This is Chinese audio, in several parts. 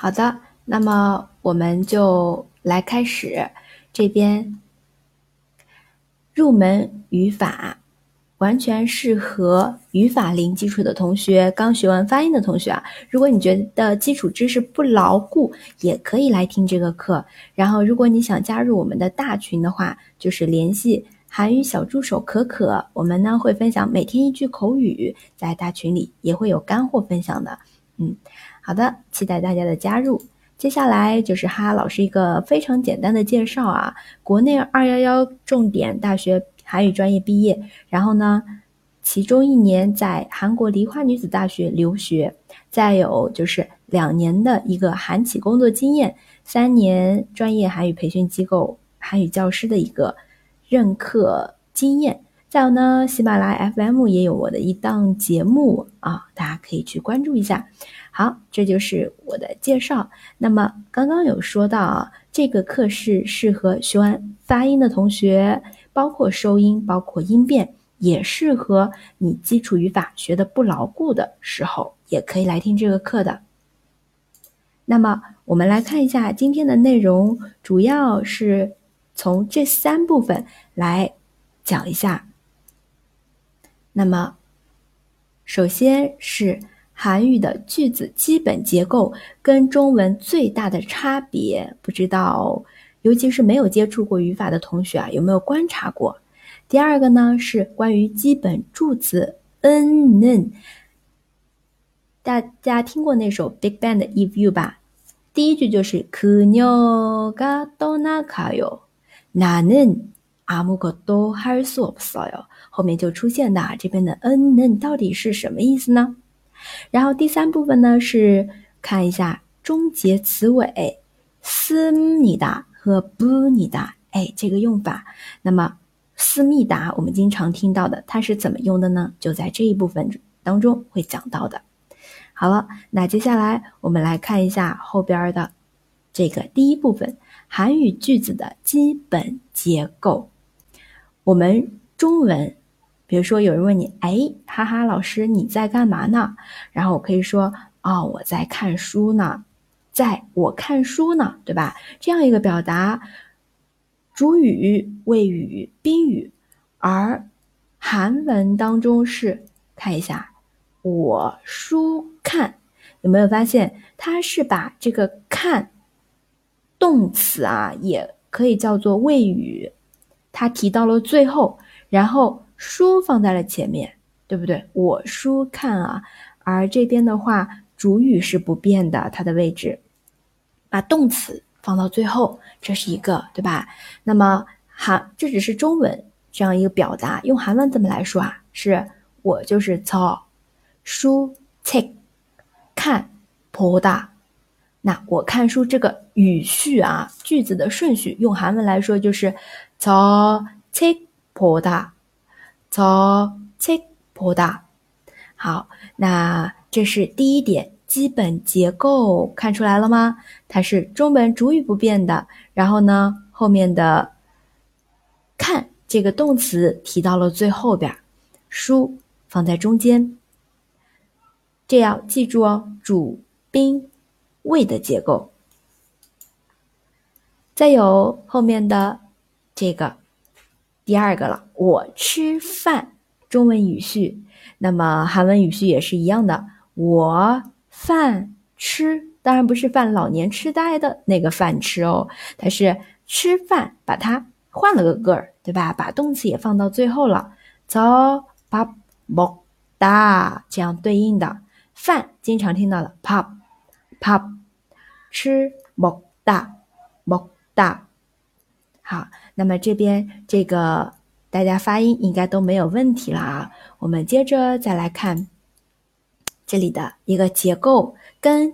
好的，那么我们就来开始这边入门语法，完全适合语法零基础的同学，刚学完发音的同学啊。如果你觉得基础知识不牢固，也可以来听这个课。然后，如果你想加入我们的大群的话，就是联系韩语小助手可可，我们呢会分享每天一句口语，在大群里也会有干货分享的。嗯。好的，期待大家的加入。接下来就是哈哈老师一个非常简单的介绍啊。国内二幺幺重点大学韩语专业毕业，然后呢，其中一年在韩国梨花女子大学留学，再有就是两年的一个韩企工作经验，三年专业韩语培训机构韩语教师的一个任课经验，再有呢，喜马拉雅 FM 也有我的一档节目啊，大家可以去关注一下。好，这就是我的介绍。那么刚刚有说到啊，这个课是适合学完发音的同学，包括收音，包括音变，也适合你基础语法学的不牢固的时候，也可以来听这个课的。那么我们来看一下今天的内容，主要是从这三部分来讲一下。那么首先是。韩语的句子基本结构跟中文最大的差别，不知道，尤其是没有接触过语法的同学啊，有没有观察过？第二个呢是关于基本助词 n n，大家听过那首 Big Bang 的 If You 吧？第一句就是그녀가떠나가 요， 나는아무것도할수없어 요。 后面就出现的这边的 n n 到底是什么意思呢？然后第三部分呢是看一下终结词尾思密达和不尼达，哎，这个用法。那么思密达我们经常听到的，它是怎么用的呢？就在这一部分当中会讲到的。好了，那接下来我们来看一下后边的这个第一部分韩语句子的基本结构。我们中文。比如说，有人问你，哎，哈哈，老师你在干嘛呢？然后我可以说，哦，我在看书呢，在我看书呢，对吧？这样一个表达，主语、谓语、宾语，而韩文当中是看一下，我书看，有没有发现它是把这个看动词啊，也可以叫做谓语，它提到了最后，然后。书放在了前面，对不对？我书看啊，而这边的话，主语是不变的，它的位置。把动词放到最后，这是一个，对吧？那么，韩，这只是中文，这样一个表达，用韩文怎么来说啊？是我就是操书 take 看，poda 那我看书这个语序啊，句子的顺序，用韩文来说就是操 take，poda。저책보다从切波大，好，那这是第一点，基本结构看出来了吗？它是中文主语不变的，然后呢，后面的看这个动词提到了最后边，书放在中间，这样记住哦，主宾谓的结构。再有后面的这个。 第二个了，我吃饭，中文语序，那么韩文语序也是一样的，我饭吃，当然不是犯老年痴呆的那个饭吃哦，它是吃饭，把它换了个个儿，对吧？把动词也放到最后了，走，把먹 다， 这样对应的饭，经常听到的밥 밥， 吃먹다먹다 好，那么这边这个大家发音应该都没有问题了啊。我们接着再来看这里的一个结构，跟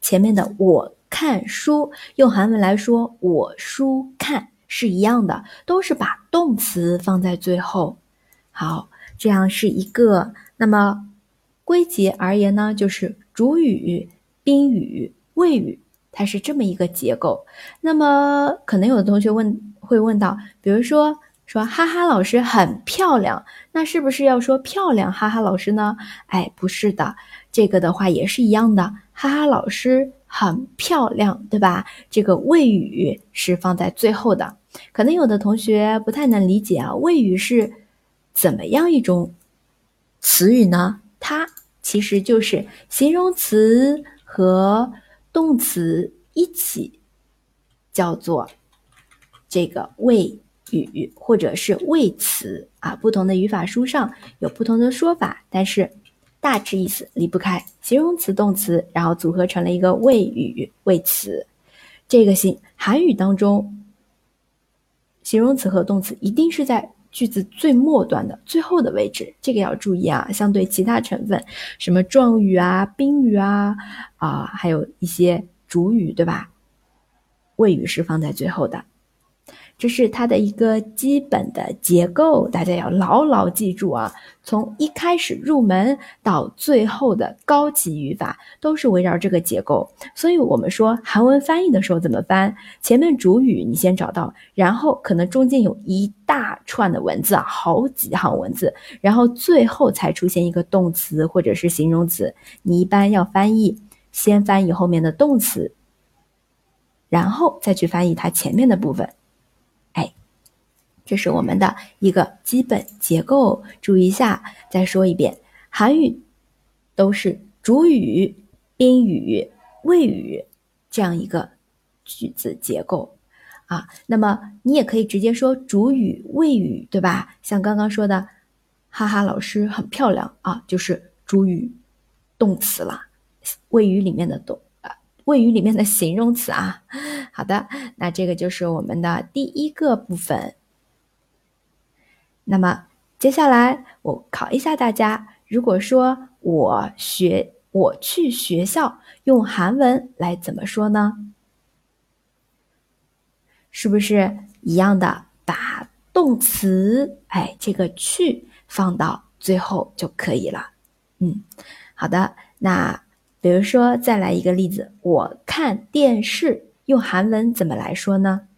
前面的我看书用韩文来说，我书看是一样的，都是把动词放在最后。好，这样是一个。那么归结而言呢，就是主语、宾语、谓语，它是这么一个结构。那么可能有的同学问。会问到，比如说说哈哈老师很漂亮，那是不是要说漂亮哈哈老师呢？哎，不是的，这个的话也是一样的，哈哈老师很漂亮，对吧？这个谓语是放在最后的。可能有的同学不太能理解啊，谓语是怎么样一种词语呢？它其实就是形容词和动词一起叫做这个谓语，或者是谓词啊。不同的语法书上有不同的说法，但是大致意思离不开形容词、动词，然后组合成了一个谓语、谓词。这个形韩语当中。形容词和动词一定是在句子最末端的最后的位置，这个要注意啊。相对其他成分，什么状语啊、宾语啊，啊，还有一些主语，对吧？谓语是放在最后的。这是它的一个基本的结构，大家要牢牢记住啊！从一开始入门到最后的高级语法，都是围绕这个结构。所以，我们说韩文翻译的时候怎么翻？前面主语你先找到，然后可能中间有一大串的文字啊，好几行文字，然后最后才出现一个动词或者是形容词。你一般要翻译，先翻译后面的动词，然后再去翻译它前面的部分。这是我们的一个基本结构，注意一下。再说一遍，韩语都是主语、宾语、谓语这样一个句子结构啊。那么你也可以直接说主语、谓语，对吧？像刚刚说的，哈哈，老师很漂亮啊，就是主语动词了，谓语里面的动啊，谓语里面的形容词啊。好的，那这个就是我们的第一个部分。那么接下来我考一下大家，如果说我学我去学校用韩文来怎么说呢？是不是一样的？把动词哎这个去放到最后就可以了。嗯，好的。那比如说再来一个例子，我看电视用韩文怎么来说呢？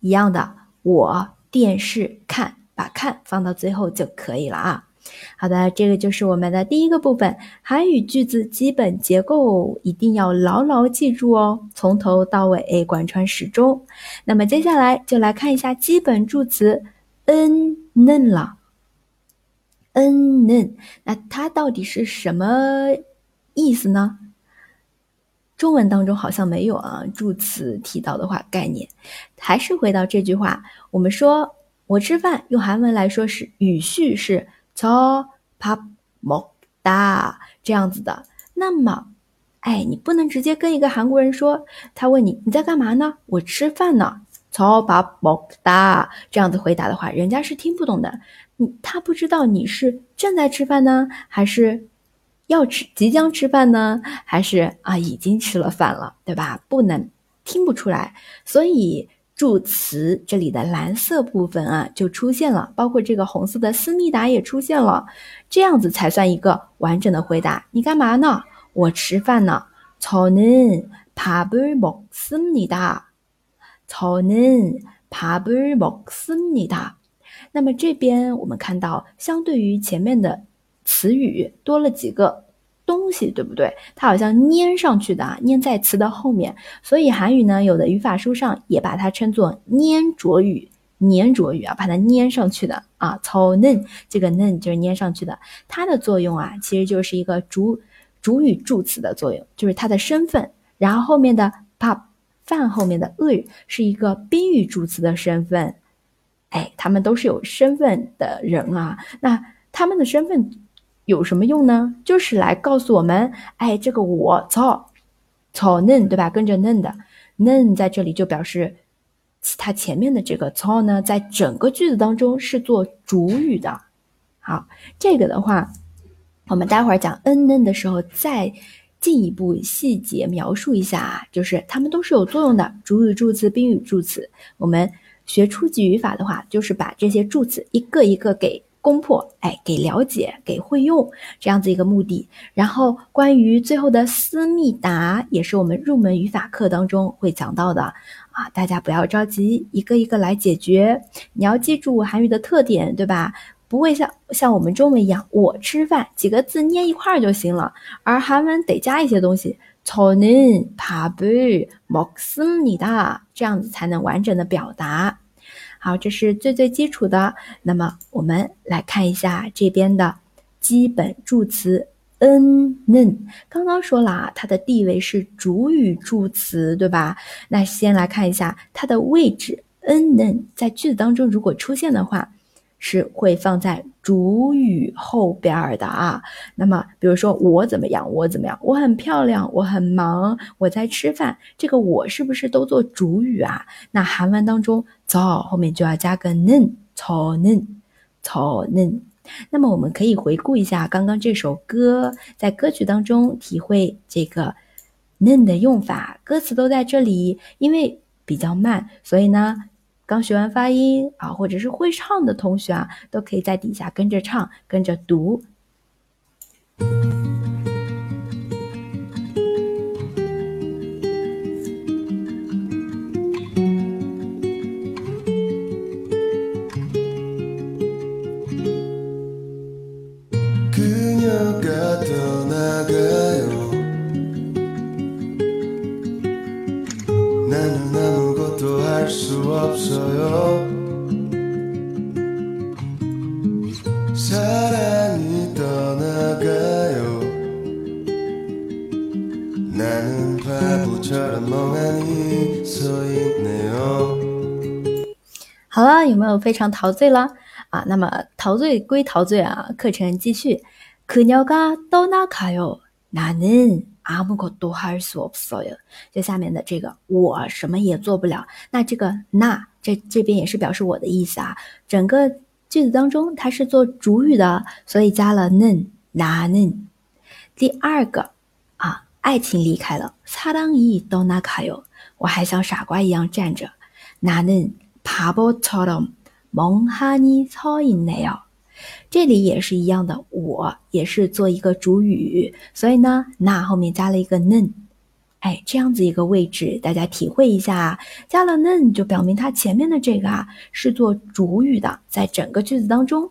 一样的，我电视看，把看放到最后就可以了啊。好的，这个就是我们的第一个部分，韩语句子基本结构一定要牢牢记住哦，从头到尾贯穿始终。那么接下来就来看一下基本助词，n 는了，n 는， 那它到底是什么意思呢？中文当中好像没有啊，助词提到的话概念，还是回到这句话，我们说我吃饭用韩文来说是语序是저밥먹다这样子的。那么，哎，你不能直接跟一个韩国人说，他问你你在干嘛呢？我吃饭呢。저밥먹다这样子回答的话，人家是听不懂的。你他不知道你是正在吃饭呢，还是？ 要吃，即将吃饭呢，还是啊已经吃了饭了，对吧？不能听不出来，所以助词这里的蓝色部分啊就出现了，包括这个红色的思密达也出现了，这样子才算一个完整的回答。你干嘛呢？我吃饭呢。저는밥을먹습니 다。 저는밥을먹습니 다。 那么这边我们看到，相对于前面的。词语多了几个 东西，对不对？它好像粘上去的啊，粘在词的后面。所以韩语呢，有的语法书上也把它称作粘着语，粘着语啊，把它粘上去的啊。操嫩，这个嫩就是粘上去的。它的作用啊，其实就是一个主主语助词的作用，就是它的身份。然后后面的 pop 饭后面的을是一个宾语助词的身份。哎，他们都是有身份的人啊。那他们的身份。有什么用呢？就是来告诉我们，哎，这个我操，操嫩对吧？跟着嫩的嫩在这里就表示它前面的这个操呢，在整个句子当中是做主语的。好，这个的话，我们待会儿讲嗯嫩的时候再进一步细节描述一下啊，就是它们都是有作用的，主语助词、宾语助词。我们学初级语法的话，就是把这些助词一个一个给。攻破，哎，给了解，给会用这样子一个目的。然后关于最后的思密达，也是我们入门语法课当中会讲到的啊。大家不要着急，一个一个来解决。你要记住韩语的特点，对吧？ 不会像像我们中文一样，我吃饭几个字念一块儿就行了，而韩文得加一些东西，저는밥을먹습니다这样子才能完整的表达。 好，这是最最基础的。那么我们来看一下这边的基本助词。n n 刚刚说了啊，它的地位是主语助词，对吧？那先来看一下它的位置。n n 在句子当中如果出现的话，是会放在主语后边的啊。那么，比如说我怎么样，我怎么样，我很漂亮，我很忙，我在吃饭，这个我是不是都做主语啊？那韩文当中早后面就要加个 는， 저 는， 저 는。 那么我们可以回顾一下刚刚这首歌，在歌曲当中体会这个嫩的用法，歌词都在这里。因为比较慢，所以呢， 刚学完发音啊，或者是会唱的同学啊，都可以在底下跟着唱，跟着读。 好了，有没有非常陶醉了啊？那么陶醉归陶醉啊，课程继续。그녀가떠나가요나는 아무것도할수없어요就下面的这个，我什么也做不了。那这个那这这边也是表示我的意思啊。整个句子当中它是做主语的，所以加了는나 는。 第二个啊，爱情离开了，사랑이떠나가 요， 我还像傻瓜一样站着，나는 바보처럼 멍하니 서 있네요. 这里也是一样的，我也是做一个主语，所以呢，那后面加了一个 nen，，哎，这样子一个位置，大家体会一下，加了 nen 就表明它前面的这个啊是做主语的，在整个句子当中